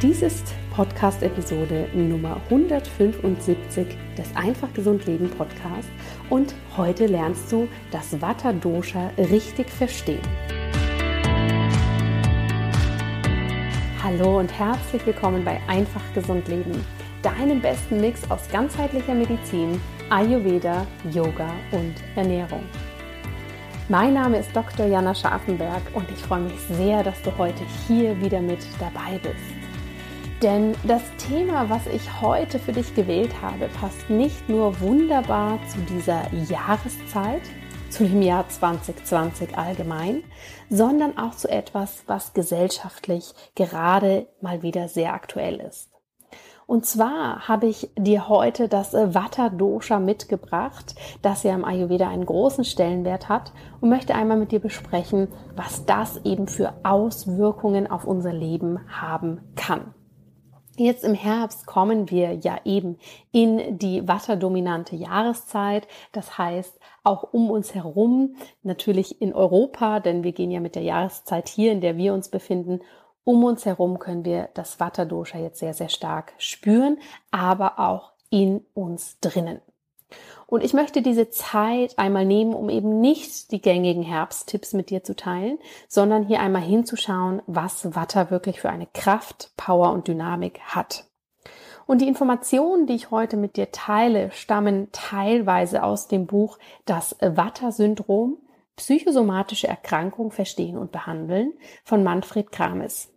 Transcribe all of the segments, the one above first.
Dies ist Podcast-Episode Nummer 175 des Einfach Gesund Leben Podcast und heute lernst du das Vata Dosha richtig verstehen. Hallo und herzlich willkommen bei Einfach Gesund Leben, deinem besten Mix aus ganzheitlicher Medizin, Ayurveda, Yoga und Ernährung. Mein Name ist Dr. Jana Scharfenberg und ich freue mich sehr, dass du heute hier wieder mit dabei bist. Denn das Thema, was ich heute für dich gewählt habe, passt nicht nur wunderbar zu dieser Jahreszeit, zu dem Jahr 2020 allgemein, sondern auch zu etwas, was gesellschaftlich gerade mal wieder sehr aktuell ist. Und zwar habe ich dir heute das Vata Dosha mitgebracht, das ja im Ayurveda einen großen Stellenwert hat und möchte einmal mit dir besprechen, was das eben für Auswirkungen auf unser Leben haben kann. Jetzt im Herbst kommen wir ja eben in die wasserdominante Jahreszeit. Das heißt, auch um uns herum, natürlich in Europa, denn wir gehen ja mit der Jahreszeit hier, in der wir uns befinden, um uns herum können wir das Vata-Dosha jetzt sehr, sehr stark spüren, aber auch in uns drinnen. Und ich möchte diese Zeit einmal nehmen, um eben nicht die gängigen Herbsttipps mit dir zu teilen, sondern hier einmal hinzuschauen, was Watter wirklich für eine Kraft, Power und Dynamik hat. Und die Informationen, die ich heute mit dir teile, stammen teilweise aus dem Buch Das Watter-Syndrom, psychosomatische Erkrankung verstehen und behandeln von Manfred Krames.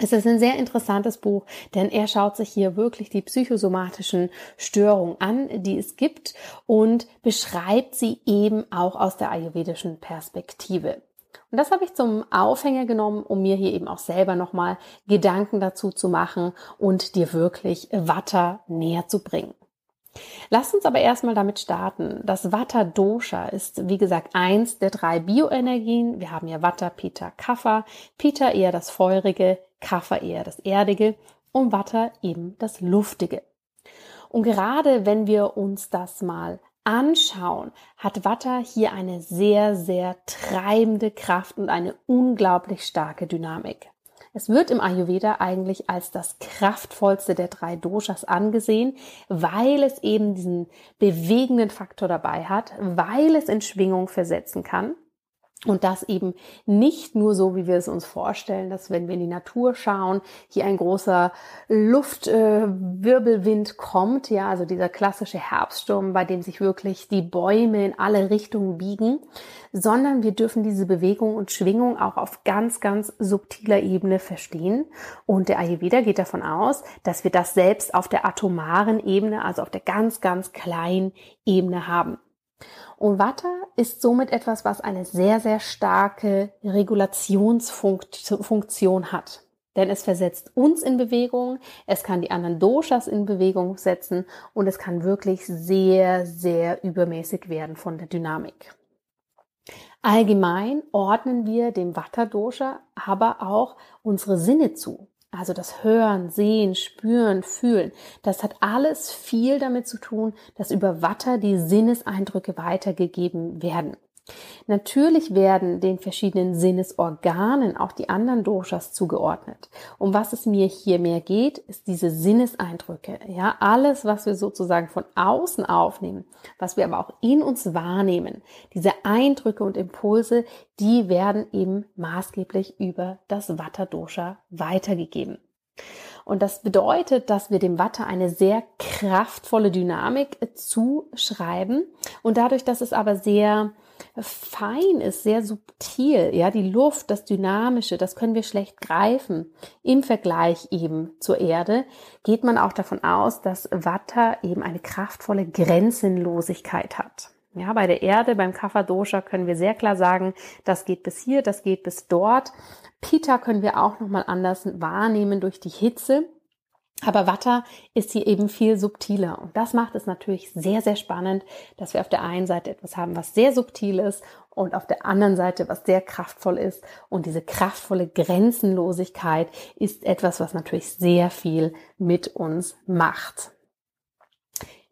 Es ist ein sehr interessantes Buch, denn er schaut sich hier wirklich die psychosomatischen Störungen an, die es gibt und beschreibt sie eben auch aus der ayurvedischen Perspektive. Und das habe ich zum Aufhänger genommen, um mir hier eben auch selber nochmal Gedanken dazu zu machen und dir wirklich Watter näher zu bringen. Lass uns aber erstmal damit starten. Das Vata Dosha ist, wie gesagt, eins der drei Bioenergien. Wir haben ja Vata, Pitta, Kapha. Pitta eher das Feurige, Kapha eher das Erdige und Vata eben das Luftige. Und gerade wenn wir uns das mal anschauen, hat Vata hier eine sehr, sehr treibende Kraft und eine unglaublich starke Dynamik. Es wird im Ayurveda eigentlich als das kraftvollste der drei Doshas angesehen, weil es eben diesen bewegenden Faktor dabei hat, weil es in Schwingung versetzen kann und das eben nicht nur so, wie wir es uns vorstellen, dass wenn wir in die Natur schauen, hier ein großer Luftwirbelwind äh, kommt, ja, also dieser klassische Herbststurm, bei dem sich wirklich die Bäume in alle Richtungen biegen, sondern wir dürfen diese Bewegung und Schwingung auch auf ganz, ganz subtiler Ebene verstehen. Und der Ayurveda geht davon aus, dass wir das selbst auf der atomaren Ebene, also auf der ganz, ganz kleinen Ebene haben. Und Vata ist somit etwas, was eine sehr, sehr starke Regulationsfunktion hat. Denn es versetzt uns in Bewegung, es kann die anderen Doshas in Bewegung setzen und es kann wirklich sehr, sehr übermäßig werden von der Dynamik. Allgemein ordnen wir dem Vata-Dosha aber auch unsere Sinne zu. Also das Hören, Sehen, Spüren, Fühlen, das hat alles viel damit zu tun, dass über Watter die Sinneseindrücke weitergegeben werden. Natürlich werden den verschiedenen Sinnesorganen auch die anderen Doshas zugeordnet. Um was es mir hier mehr geht, ist diese Sinneseindrücke. Ja, alles, was wir sozusagen von außen aufnehmen, was wir aber auch in uns wahrnehmen, diese Eindrücke und Impulse, die werden eben maßgeblich über das Vata Dosha weitergegeben. Und das bedeutet, dass wir dem Watte eine sehr kraftvolle Dynamik zuschreiben. Und dadurch, dass es aber sehr fein ist, sehr subtil. Ja, die Luft, das Dynamische, das können wir schlecht greifen. Im Vergleich eben zur Erde geht man auch davon aus, dass Watter eben eine kraftvolle Grenzenlosigkeit hat. Ja, bei der Erde, beim Kapha Dosha können wir sehr klar sagen, das geht bis hier, das geht bis dort. Pita können wir auch nochmal anders wahrnehmen durch die Hitze. Aber Watter ist hier eben viel subtiler. Und das macht es natürlich sehr, sehr spannend, dass wir auf der einen Seite etwas haben, was sehr subtil ist und auf der anderen Seite was sehr kraftvoll ist. Und diese kraftvolle Grenzenlosigkeit ist etwas, was natürlich sehr viel mit uns macht.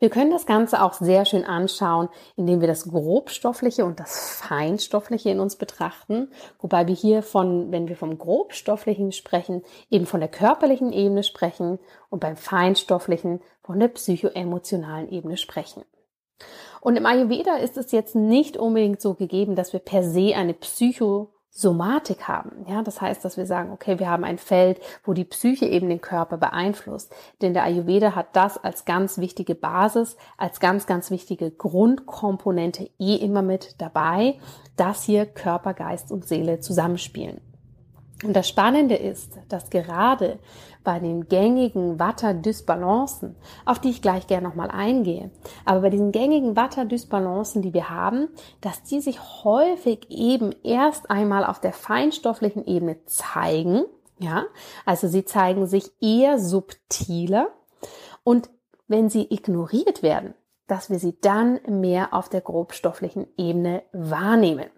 Wir können das Ganze auch sehr schön anschauen, indem wir das Grobstoffliche und das Feinstoffliche in uns betrachten, wobei wir hier von, wenn wir vom Grobstofflichen sprechen, eben von der körperlichen Ebene sprechen und beim Feinstofflichen von der psychoemotionalen Ebene sprechen. Und im Ayurveda ist es jetzt nicht unbedingt so gegeben, dass wir per se eine Psycho Somatik haben. Ja, das heißt, dass wir sagen, okay, wir haben ein Feld, wo die Psyche eben den Körper beeinflusst. Denn der Ayurveda hat das als ganz wichtige Basis, als ganz, ganz wichtige Grundkomponente eh immer mit dabei, dass hier Körper, Geist und Seele zusammenspielen. Und das Spannende ist, dass gerade bei den gängigen Watterdysbalancen, auf die ich gleich gerne nochmal eingehe, aber bei diesen gängigen Watterdysbalancen, die wir haben, dass die sich häufig eben erst einmal auf der feinstofflichen Ebene zeigen, ja, also sie zeigen sich eher subtiler. Und wenn sie ignoriert werden, dass wir sie dann mehr auf der grobstofflichen Ebene wahrnehmen.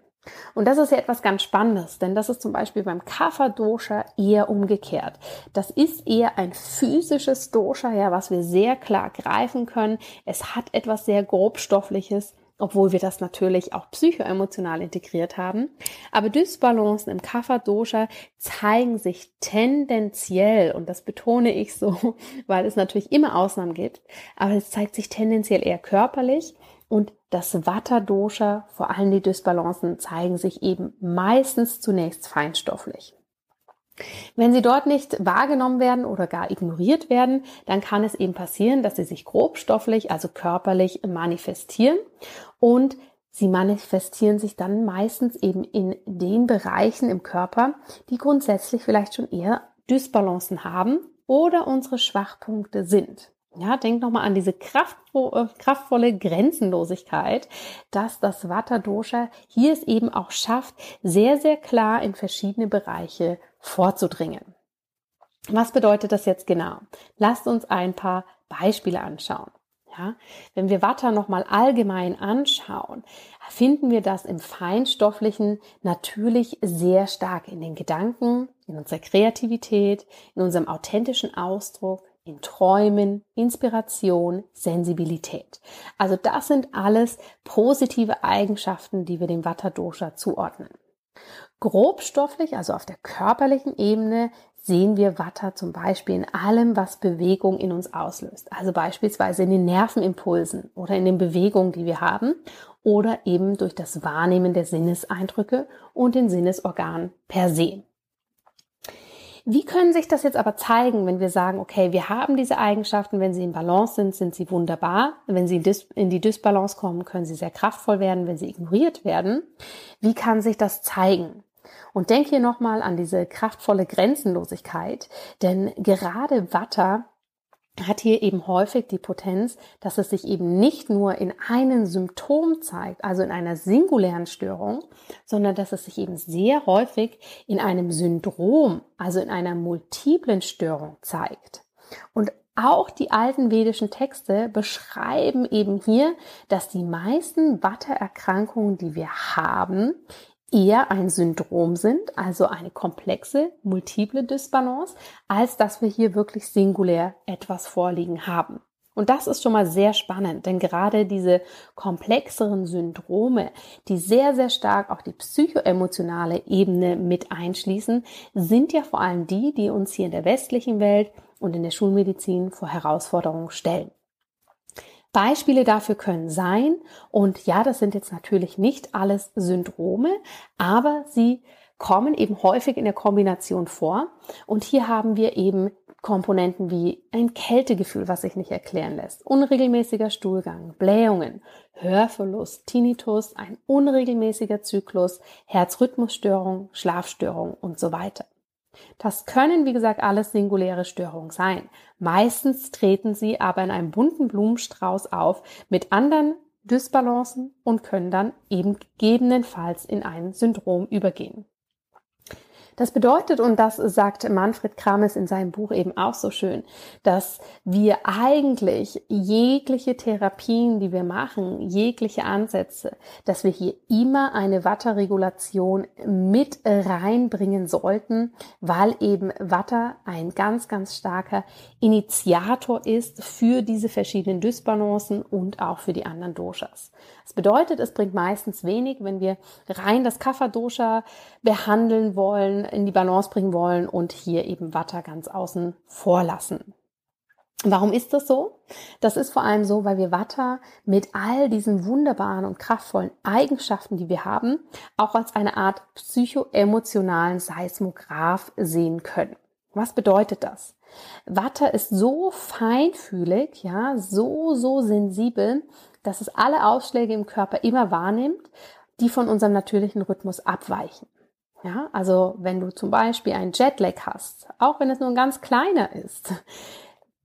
Und das ist ja etwas ganz Spannendes, denn das ist zum Beispiel beim Kapha-Dosha eher umgekehrt. Das ist eher ein physisches Dosha, ja, was wir sehr klar greifen können. Es hat etwas sehr grobstoffliches, obwohl wir das natürlich auch psychoemotional integriert haben. Aber Dysbalancen im Kapha-Dosha zeigen sich tendenziell, und das betone ich so, weil es natürlich immer Ausnahmen gibt, aber es zeigt sich tendenziell eher körperlich und das Vata-Dosha, vor allem die Dysbalancen, zeigen sich eben meistens zunächst feinstofflich. Wenn sie dort nicht wahrgenommen werden oder gar ignoriert werden, dann kann es eben passieren, dass sie sich grobstofflich, also körperlich manifestieren und sie manifestieren sich dann meistens eben in den Bereichen im Körper, die grundsätzlich vielleicht schon eher Dysbalancen haben oder unsere Schwachpunkte sind. Ja, denk nochmal an diese kraftvolle, äh, kraftvolle Grenzenlosigkeit, dass das Vata Dosha hier es eben auch schafft, sehr, sehr klar in verschiedene Bereiche vorzudringen. Was bedeutet das jetzt genau? Lasst uns ein paar Beispiele anschauen. Ja, wenn wir Vata nochmal allgemein anschauen, finden wir das im Feinstofflichen natürlich sehr stark in den Gedanken, in unserer Kreativität, in unserem authentischen Ausdruck, in Träumen, Inspiration, Sensibilität. Also das sind alles positive Eigenschaften, die wir dem Vata Dosha zuordnen. Grobstofflich, also auf der körperlichen Ebene, sehen wir Vata zum Beispiel in allem, was Bewegung in uns auslöst. Also beispielsweise in den Nervenimpulsen oder in den Bewegungen, die wir haben oder eben durch das Wahrnehmen der Sinneseindrücke und den Sinnesorganen per se. Wie können sich das jetzt aber zeigen, wenn wir sagen, okay, wir haben diese Eigenschaften, wenn sie in Balance sind, sind sie wunderbar. Wenn sie in die Dysbalance kommen, können sie sehr kraftvoll werden, wenn sie ignoriert werden. Wie kann sich das zeigen? Und denk hier nochmal an diese kraftvolle Grenzenlosigkeit, denn gerade Watter hat hier eben häufig die Potenz, dass es sich eben nicht nur in einem Symptom zeigt, also in einer singulären Störung, sondern dass es sich eben sehr häufig in einem Syndrom, also in einer multiplen Störung zeigt. Und auch die alten vedischen Texte beschreiben eben hier, dass die meisten Watteerkrankungen, die wir haben, eher ein Syndrom sind, also eine komplexe, multiple Dysbalance, als dass wir hier wirklich singulär etwas vorliegen haben. Und das ist schon mal sehr spannend, denn gerade diese komplexeren Syndrome, die sehr, sehr stark auch die psychoemotionale Ebene mit einschließen, sind ja vor allem die, die uns hier in der westlichen Welt und in der Schulmedizin vor Herausforderungen stellen. Beispiele dafür können sein, und ja, das sind jetzt natürlich nicht alles Syndrome, aber sie kommen eben häufig in der Kombination vor. Und hier haben wir eben Komponenten wie ein Kältegefühl, was sich nicht erklären lässt, unregelmäßiger Stuhlgang, Blähungen, Hörverlust, Tinnitus, ein unregelmäßiger Zyklus, Herzrhythmusstörung, Schlafstörung und so weiter. Das können, wie gesagt, alles singuläre Störungen sein. Meistens treten sie aber in einem bunten Blumenstrauß auf mit anderen Dysbalancen und können dann eben gegebenenfalls in ein Syndrom übergehen. Das bedeutet, und das sagt Manfred Krames in seinem Buch eben auch so schön, dass wir eigentlich jegliche Therapien, die wir machen, jegliche Ansätze, dass wir hier immer eine Watterregulation mit reinbringen sollten, weil eben Watter ein ganz, ganz starker Initiator ist für diese verschiedenen Dysbalancen und auch für die anderen Doshas. Das bedeutet, es bringt meistens wenig, wenn wir rein das Kapha-Dosha behandeln wollen, in die Balance bringen wollen und hier eben Vata ganz außen vor lassen. Warum ist das so? Das ist vor allem so, weil wir Vata mit all diesen wunderbaren und kraftvollen Eigenschaften, die wir haben, auch als eine Art psychoemotionalen Seismograph sehen können. Was bedeutet das? Vata ist so feinfühlig, ja, so, so sensibel, dass es alle Ausschläge im Körper immer wahrnimmt, die von unserem natürlichen Rhythmus abweichen. Ja, also wenn du zum Beispiel einen Jetlag hast, auch wenn es nur ein ganz kleiner ist,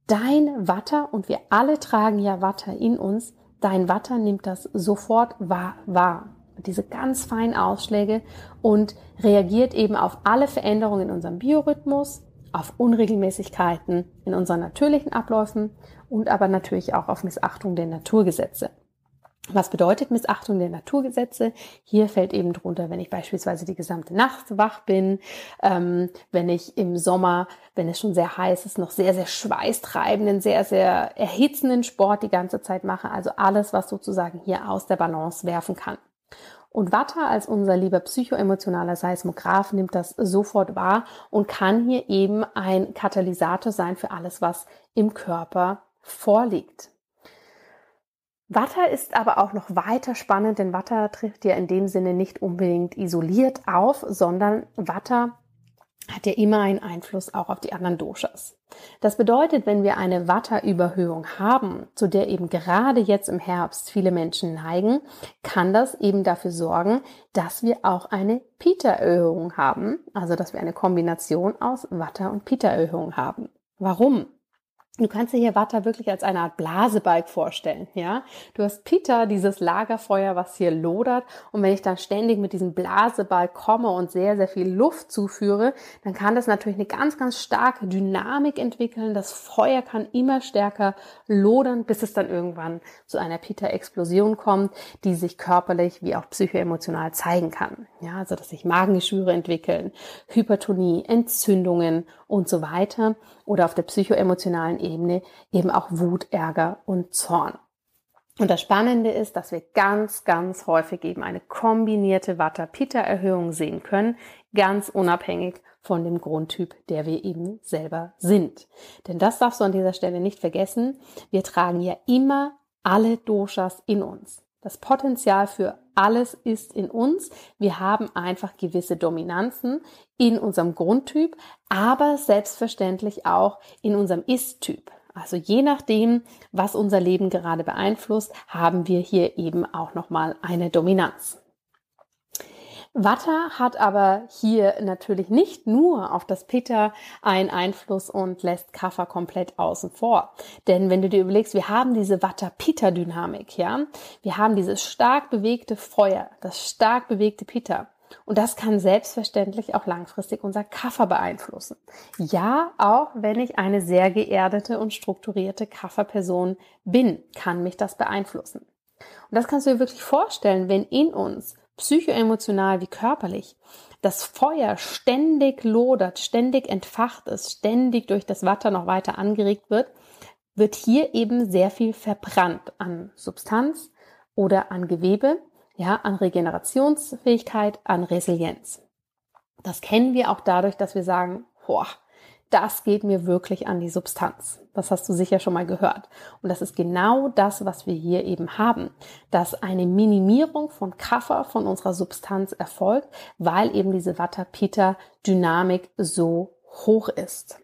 dein Watter, und wir alle tragen ja Watter in uns, dein Watter nimmt das sofort wahr, wahr. Diese ganz feinen Ausschläge und reagiert eben auf alle Veränderungen in unserem Biorhythmus, auf Unregelmäßigkeiten in unseren natürlichen Abläufen und aber natürlich auch auf Missachtung der Naturgesetze. Was bedeutet Missachtung der Naturgesetze? Hier fällt eben drunter, wenn ich beispielsweise die gesamte Nacht wach bin, ähm, wenn ich im Sommer, wenn es schon sehr heiß ist, noch sehr, sehr schweißtreibenden, sehr, sehr erhitzenden Sport die ganze Zeit mache. Also alles, was sozusagen hier aus der Balance werfen kann. Und Vata als unser lieber psychoemotionaler Seismograph nimmt das sofort wahr und kann hier eben ein Katalysator sein für alles, was im Körper vorliegt. Vata ist aber auch noch weiter spannend, denn Vata trifft ja in dem Sinne nicht unbedingt isoliert auf, sondern Vata hat ja immer einen Einfluss auch auf die anderen Doshas. Das bedeutet, wenn wir eine Vata-Überhöhung haben, zu der eben gerade jetzt im Herbst viele Menschen neigen, kann das eben dafür sorgen, dass wir auch eine Pita-Erhöhung haben, also dass wir eine Kombination aus Vata- und Pita-Erhöhung haben. Warum? Du kannst dir hier Vata wirklich als eine Art Blasebalg vorstellen, ja. Du hast Pita, dieses Lagerfeuer, was hier lodert. Und wenn ich dann ständig mit diesem Blasebalg komme und sehr, sehr viel Luft zuführe, dann kann das natürlich eine ganz, ganz starke Dynamik entwickeln. Das Feuer kann immer stärker lodern, bis es dann irgendwann zu einer Pita-Explosion kommt, die sich körperlich wie auch psychoemotional zeigen kann. Ja, also, dass sich Magengeschwüre entwickeln, Hypertonie, Entzündungen und so weiter oder auf der psychoemotionalen Ebene eben auch Wut, Ärger und Zorn. Und das Spannende ist, dass wir ganz, ganz häufig eben eine kombinierte Vata-Pitta-Erhöhung sehen können, ganz unabhängig von dem Grundtyp, der wir eben selber sind. Denn das darfst du an dieser Stelle nicht vergessen. Wir tragen ja immer alle Doshas in uns. Das Potenzial für alles ist in uns. Wir haben einfach gewisse Dominanzen in unserem Grundtyp, aber selbstverständlich auch in unserem Ist-Typ. Also je nachdem, was unser Leben gerade beeinflusst, haben wir hier eben auch nochmal eine Dominanz. Watter hat aber hier natürlich nicht nur auf das Pitta einen Einfluss und lässt Kaffer komplett außen vor. Denn wenn du dir überlegst, wir haben diese Watter-Pitta-Dynamik, ja. Wir haben dieses stark bewegte Feuer, das stark bewegte Pitta. Und das kann selbstverständlich auch langfristig unser Kaffer beeinflussen. Ja, auch wenn ich eine sehr geerdete und strukturierte Kafferperson bin, kann mich das beeinflussen. Und das kannst du dir wirklich vorstellen, wenn in uns psychoemotional wie körperlich, das Feuer ständig lodert, ständig entfacht ist, ständig durch das Watter noch weiter angeregt wird, wird hier eben sehr viel verbrannt an Substanz oder an Gewebe, ja, an Regenerationsfähigkeit, an Resilienz. Das kennen wir auch dadurch, dass wir sagen, boah, das geht mir wirklich an die Substanz. Das hast du sicher schon mal gehört. Und das ist genau das, was wir hier eben haben, dass eine Minimierung von Kaffer von unserer Substanz erfolgt, weil eben diese Vata-Pitta-Dynamik so hoch ist.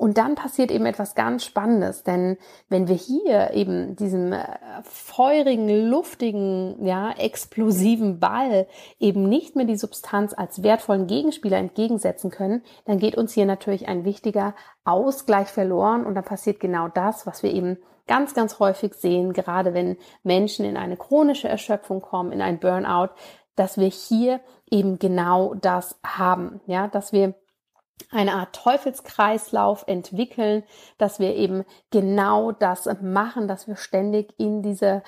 Und dann passiert eben etwas ganz Spannendes, denn wenn wir hier eben diesem äh, feurigen, luftigen, ja, explosiven Ball eben nicht mehr die Substanz als wertvollen Gegenspieler entgegensetzen können, dann geht uns hier natürlich ein wichtiger Ausgleich verloren und dann passiert genau das, was wir eben ganz, ganz häufig sehen, gerade wenn Menschen in eine chronische Erschöpfung kommen, in ein Burnout, dass wir hier eben genau das haben, ja, dass wir eine Art Teufelskreislauf entwickeln, dass wir eben genau das machen, dass wir ständig in dieser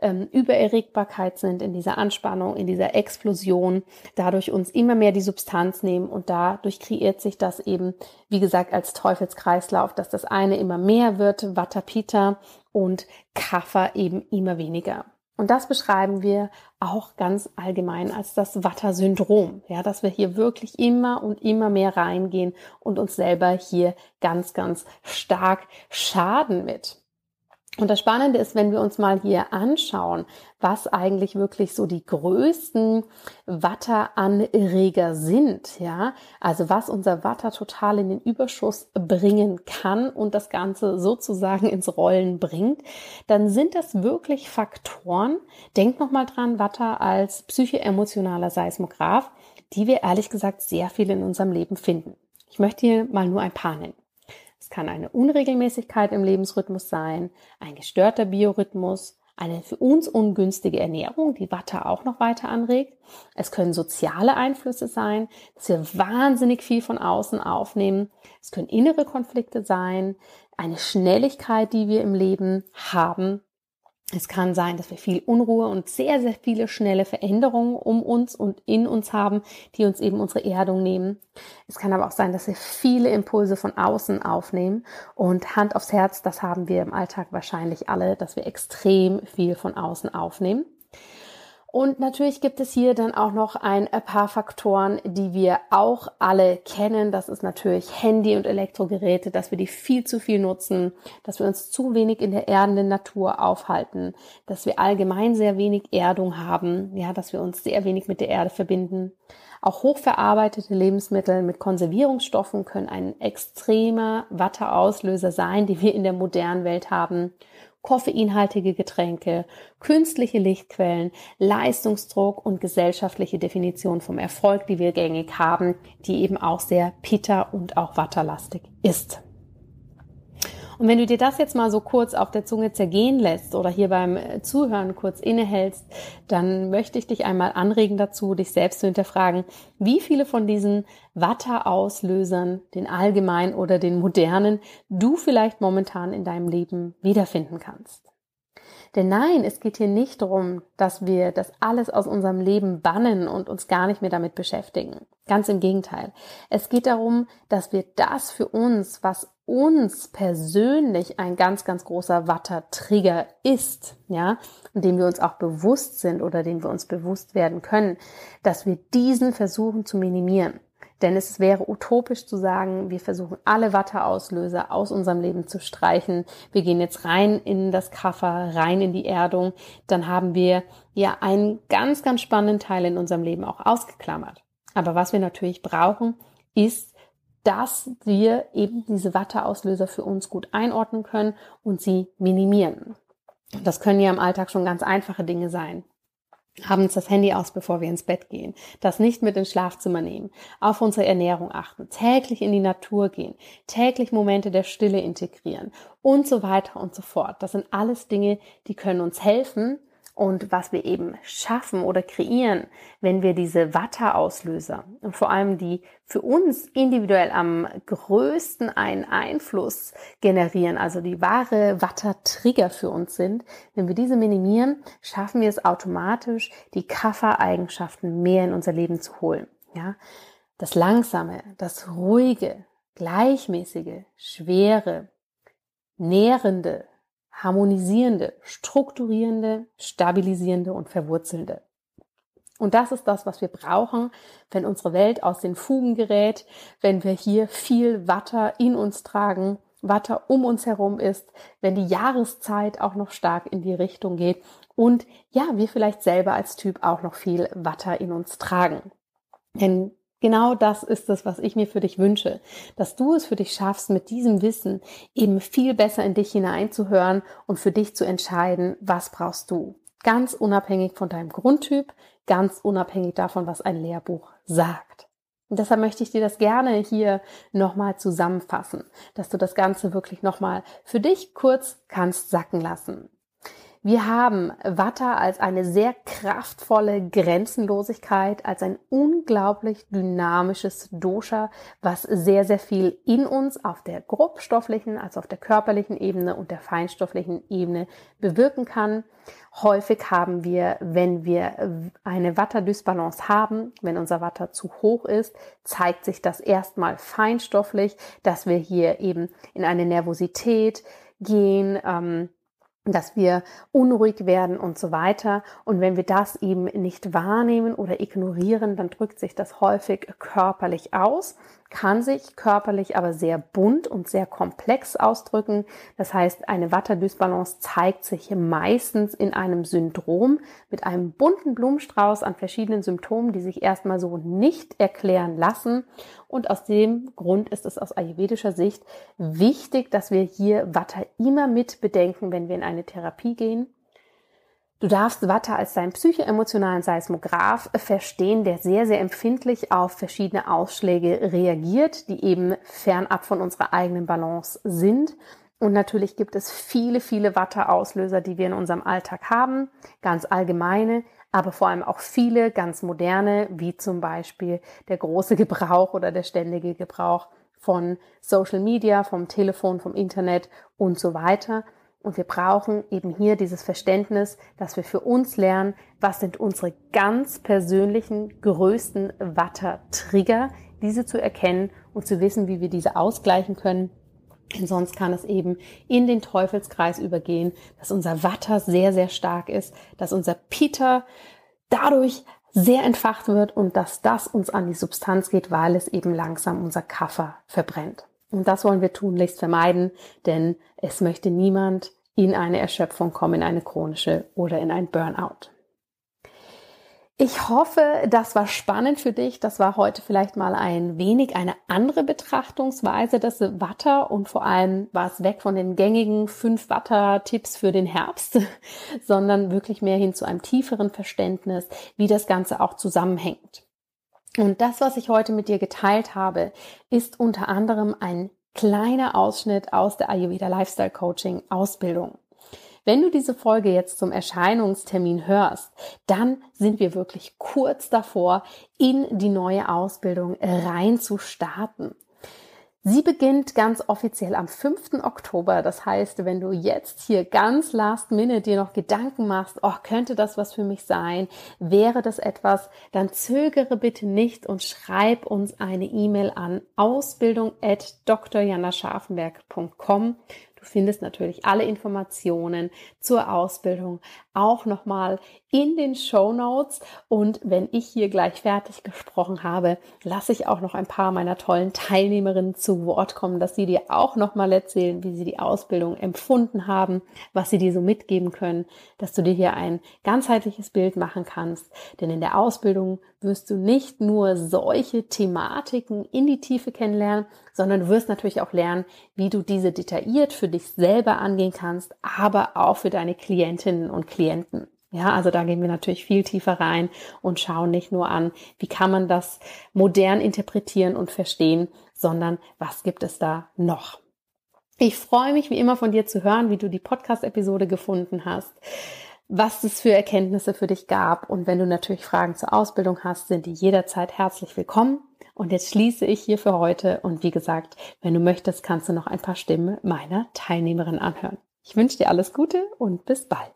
ähm, Übererregbarkeit sind, in dieser Anspannung, in dieser Explosion, dadurch uns immer mehr die Substanz nehmen und dadurch kreiert sich das eben, wie gesagt, als Teufelskreislauf, dass das eine immer mehr wird, Vata und Kapha eben immer weniger. Und das beschreiben wir auch ganz allgemein als das Watter-Syndrom. Ja, dass wir hier wirklich immer und immer mehr reingehen und uns selber hier ganz, ganz stark schaden mit. Und das Spannende ist, wenn wir uns mal hier anschauen, was eigentlich wirklich so die größten Watteranreger sind, ja, also was unser Watter total in den Überschuss bringen kann und das Ganze sozusagen ins Rollen bringt, dann sind das wirklich Faktoren, denkt nochmal dran, Watter als psychoemotionaler Seismograph, die wir ehrlich gesagt sehr viel in unserem Leben finden. Ich möchte hier mal nur ein paar nennen. Es kann eine Unregelmäßigkeit im Lebensrhythmus sein, ein gestörter Biorhythmus, eine für uns ungünstige Ernährung, die Watte auch noch weiter anregt. Es können soziale Einflüsse sein, dass wir wahnsinnig viel von außen aufnehmen. Es können innere Konflikte sein, eine Schnelligkeit, die wir im Leben haben. Es kann sein, dass wir viel Unruhe und sehr, sehr viele schnelle Veränderungen um uns und in uns haben, die uns eben unsere Erdung nehmen. Es kann aber auch sein, dass wir viele Impulse von außen aufnehmen und Hand aufs Herz, das haben wir im Alltag wahrscheinlich alle, dass wir extrem viel von außen aufnehmen. Und natürlich gibt es hier dann auch noch ein paar Faktoren, die wir auch alle kennen. Das ist natürlich Handy und Elektrogeräte, dass wir die viel zu viel nutzen, dass wir uns zu wenig in der erdenden Natur aufhalten, dass wir allgemein sehr wenig Erdung haben, ja, dass wir uns sehr wenig mit der Erde verbinden. Auch hochverarbeitete Lebensmittel mit Konservierungsstoffen können ein extremer Watteauslöser sein, die wir in der modernen Welt haben koffeinhaltige Getränke, künstliche Lichtquellen, Leistungsdruck und gesellschaftliche Definition vom Erfolg, die wir gängig haben, die eben auch sehr pitta und auch watterlastig ist. Und wenn du dir das jetzt mal so kurz auf der Zunge zergehen lässt oder hier beim äh, Zuhören kurz innehältst, dann möchte ich dich einmal anregen dazu, dich selbst zu hinterfragen, wie viele von diesen Watter-Auslösern, den allgemeinen oder den modernen, du vielleicht momentan in deinem Leben wiederfinden kannst. Denn nein, es geht hier nicht darum, dass wir das alles aus unserem Leben bannen und uns gar nicht mehr damit beschäftigen. Ganz im Gegenteil. Es geht darum, dass wir das für uns, was uns persönlich ein ganz, ganz großer Watter-Trigger ist, ja, und dem wir uns auch bewusst sind oder dem wir uns bewusst werden können, dass wir diesen versuchen zu minimieren. Denn es wäre utopisch zu sagen, wir versuchen alle Watteauslöser aus unserem Leben zu streichen. Wir gehen jetzt rein in das Kaffer, rein in die Erdung. Dann haben wir ja einen ganz, ganz spannenden Teil in unserem Leben auch ausgeklammert. Aber was wir natürlich brauchen, ist dass wir eben diese Watteauslöser für uns gut einordnen können und sie minimieren. Das können ja im Alltag schon ganz einfache Dinge sein. Abends das Handy aus, bevor wir ins Bett gehen. Das nicht mit ins Schlafzimmer nehmen. Auf unsere Ernährung achten. Täglich in die Natur gehen. Täglich Momente der Stille integrieren. Und so weiter und so fort. Das sind alles Dinge, die können uns helfen, und was wir eben schaffen oder kreieren, wenn wir diese Watter-Auslöser und vor allem die für uns individuell am größten einen Einfluss generieren, also die wahre Watter-Trigger für uns sind, wenn wir diese minimieren, schaffen wir es automatisch, die Kaffer-Eigenschaften mehr in unser Leben zu holen. Ja, das Langsame, das Ruhige, Gleichmäßige, Schwere, Nährende, harmonisierende, strukturierende, stabilisierende und verwurzelnde. Und das ist das, was wir brauchen, wenn unsere Welt aus den Fugen gerät, wenn wir hier viel Watter in uns tragen, Watter um uns herum ist, wenn die Jahreszeit auch noch stark in die Richtung geht und ja, wir vielleicht selber als Typ auch noch viel Watter in uns tragen. Denn Genau das ist es, was ich mir für dich wünsche, dass du es für dich schaffst, mit diesem Wissen eben viel besser in dich hineinzuhören und für dich zu entscheiden, was brauchst du. Ganz unabhängig von deinem Grundtyp, ganz unabhängig davon, was ein Lehrbuch sagt. Und deshalb möchte ich dir das gerne hier nochmal zusammenfassen, dass du das Ganze wirklich nochmal für dich kurz kannst sacken lassen. Wir haben Vata als eine sehr kraftvolle Grenzenlosigkeit, als ein unglaublich dynamisches Dosha, was sehr, sehr viel in uns auf der grobstofflichen, als auf der körperlichen Ebene und der feinstofflichen Ebene bewirken kann. Häufig haben wir, wenn wir eine Watterdysbalance haben, wenn unser Watter zu hoch ist, zeigt sich das erstmal feinstofflich, dass wir hier eben in eine Nervosität gehen, ähm, dass wir unruhig werden und so weiter. Und wenn wir das eben nicht wahrnehmen oder ignorieren, dann drückt sich das häufig körperlich aus kann sich körperlich aber sehr bunt und sehr komplex ausdrücken. Das heißt, eine Watterdysbalance zeigt sich meistens in einem Syndrom mit einem bunten Blumenstrauß an verschiedenen Symptomen, die sich erstmal so nicht erklären lassen. Und aus dem Grund ist es aus ayurvedischer Sicht wichtig, dass wir hier Watter immer mit bedenken, wenn wir in eine Therapie gehen Du darfst Watte als deinen psychoemotionalen Seismograph verstehen, der sehr, sehr empfindlich auf verschiedene Ausschläge reagiert, die eben fernab von unserer eigenen Balance sind. Und natürlich gibt es viele, viele Watte-Auslöser, die wir in unserem Alltag haben, ganz allgemeine, aber vor allem auch viele ganz moderne, wie zum Beispiel der große Gebrauch oder der ständige Gebrauch von Social Media, vom Telefon, vom Internet und so weiter. Und wir brauchen eben hier dieses Verständnis, dass wir für uns lernen, was sind unsere ganz persönlichen größten Watter-Trigger, diese zu erkennen und zu wissen, wie wir diese ausgleichen können. Denn sonst kann es eben in den Teufelskreis übergehen, dass unser Watter sehr, sehr stark ist, dass unser Peter dadurch sehr entfacht wird und dass das uns an die Substanz geht, weil es eben langsam unser Kaffer verbrennt. Und das wollen wir tunlichst vermeiden, denn es möchte niemand in eine Erschöpfung kommen, in eine chronische oder in ein Burnout. Ich hoffe, das war spannend für dich. Das war heute vielleicht mal ein wenig eine andere Betrachtungsweise des Watter und vor allem war es weg von den gängigen fünf Watter-Tipps für den Herbst, sondern wirklich mehr hin zu einem tieferen Verständnis, wie das Ganze auch zusammenhängt. Und das, was ich heute mit dir geteilt habe, ist unter anderem ein kleiner Ausschnitt aus der Ayurveda Lifestyle Coaching Ausbildung. Wenn du diese Folge jetzt zum Erscheinungstermin hörst, dann sind wir wirklich kurz davor, in die neue Ausbildung rein zu starten. Sie beginnt ganz offiziell am 5. Oktober. Das heißt, wenn du jetzt hier ganz last minute dir noch Gedanken machst, oh, könnte das was für mich sein? Wäre das etwas? Dann zögere bitte nicht und schreib uns eine E-Mail an ausbildung at drjanascharfenberg.com Du findest natürlich alle Informationen zur Ausbildung auch nochmal in den Show Notes. Und wenn ich hier gleich fertig gesprochen habe, lasse ich auch noch ein paar meiner tollen Teilnehmerinnen zu Wort kommen, dass sie dir auch nochmal erzählen, wie sie die Ausbildung empfunden haben, was sie dir so mitgeben können, dass du dir hier ein ganzheitliches Bild machen kannst. Denn in der Ausbildung wirst du nicht nur solche Thematiken in die Tiefe kennenlernen, sondern du wirst natürlich auch lernen, wie du diese detailliert für dich selber angehen kannst, aber auch für deine Klientinnen und Klienten. Ja, also da gehen wir natürlich viel tiefer rein und schauen nicht nur an, wie kann man das modern interpretieren und verstehen, sondern was gibt es da noch. Ich freue mich wie immer von dir zu hören, wie du die Podcast-Episode gefunden hast. was es für Erkenntnisse für dich gab. Und wenn du natürlich Fragen zur Ausbildung hast, sind die jederzeit herzlich willkommen. Und jetzt schließe ich hier für heute. Und wie gesagt, wenn du möchtest, kannst du noch ein paar Stimmen meiner Teilnehmerin anhören. Ich wünsche dir alles Gute und bis bald.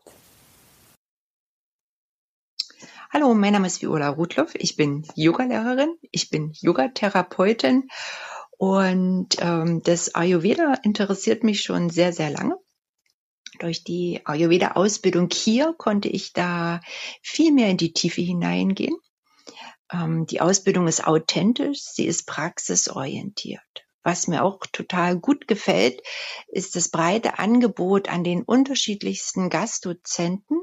Hallo, mein Name ist Viola Rudloff. Ich bin Yogalehrerin, ich bin Yogatherapeutin und ähm, das Ayurveda interessiert mich schon sehr, sehr lange. Durch die Ayurveda-Ausbildung hier konnte ich da viel mehr in die Tiefe hineingehen. Ähm, die Ausbildung ist authentisch, sie ist praxisorientiert. Was mir auch total gut gefällt, ist das breite Angebot an den unterschiedlichsten Gastdozenten,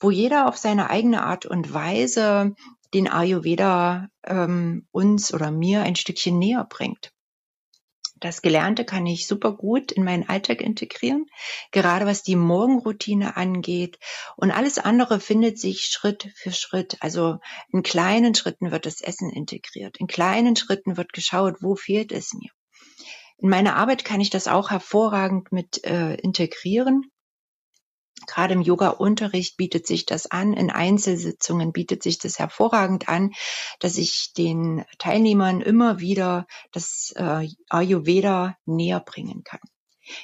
wo jeder auf seine eigene Art und Weise den Ayurveda ähm, uns oder mir ein Stückchen näher bringt. Das Gelernte kann ich super gut in meinen Alltag integrieren, gerade was die Morgenroutine angeht. Und alles andere findet sich Schritt für Schritt. Also in kleinen Schritten wird das Essen integriert. In kleinen Schritten wird geschaut, wo fehlt es mir. In meiner Arbeit kann ich das auch hervorragend mit äh, integrieren. Gerade im Yoga-Unterricht bietet sich das an, in Einzelsitzungen bietet sich das hervorragend an, dass ich den Teilnehmern immer wieder das äh, Ayurveda näher bringen kann.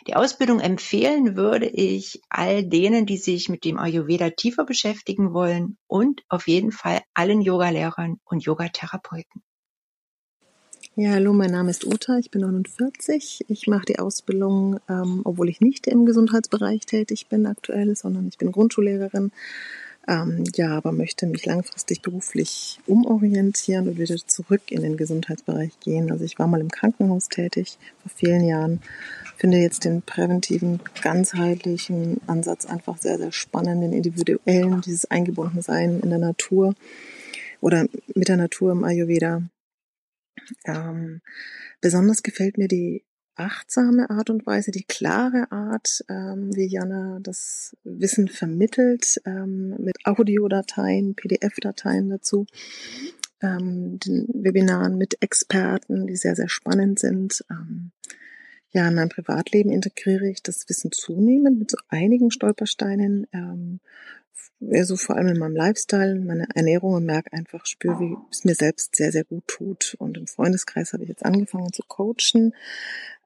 Die Ausbildung empfehlen würde ich all denen, die sich mit dem Ayurveda tiefer beschäftigen wollen und auf jeden Fall allen Yogalehrern und Yogatherapeuten. Ja, hallo, mein Name ist Uta, ich bin 49. Ich mache die Ausbildung, ähm, obwohl ich nicht im Gesundheitsbereich tätig bin aktuell, sondern ich bin Grundschullehrerin. Ähm, ja, aber möchte mich langfristig beruflich umorientieren und wieder zurück in den Gesundheitsbereich gehen. Also ich war mal im Krankenhaus tätig vor vielen Jahren, finde jetzt den präventiven, ganzheitlichen Ansatz einfach sehr, sehr spannend, den individuellen, dieses Eingebundensein in der Natur oder mit der Natur im Ayurveda ähm, besonders gefällt mir die achtsame Art und Weise, die klare Art, ähm, wie Jana das Wissen vermittelt, ähm, mit Audiodateien, PDF-Dateien dazu, ähm, den Webinaren mit Experten, die sehr, sehr spannend sind. Ähm, ja, in meinem Privatleben integriere ich das Wissen zunehmend mit so einigen Stolpersteinen. Ähm, also vor allem in meinem Lifestyle, meine Ernährung und merke einfach, spüre, wie es mir selbst sehr, sehr gut tut. Und im Freundeskreis habe ich jetzt angefangen zu coachen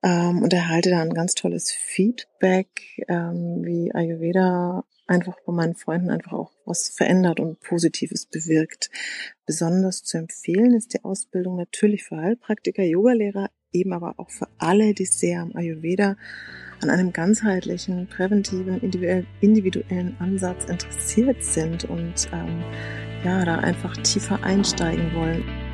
ähm, und erhalte da ein ganz tolles Feedback, ähm, wie Ayurveda einfach bei meinen Freunden einfach auch was verändert und Positives bewirkt. Besonders zu empfehlen ist die Ausbildung natürlich für Heilpraktiker, Yogalehrer, eben aber auch für alle, die sehr am Ayurveda an einem ganzheitlichen, präventiven, individuellen Ansatz interessiert sind und ähm, ja, da einfach tiefer einsteigen wollen.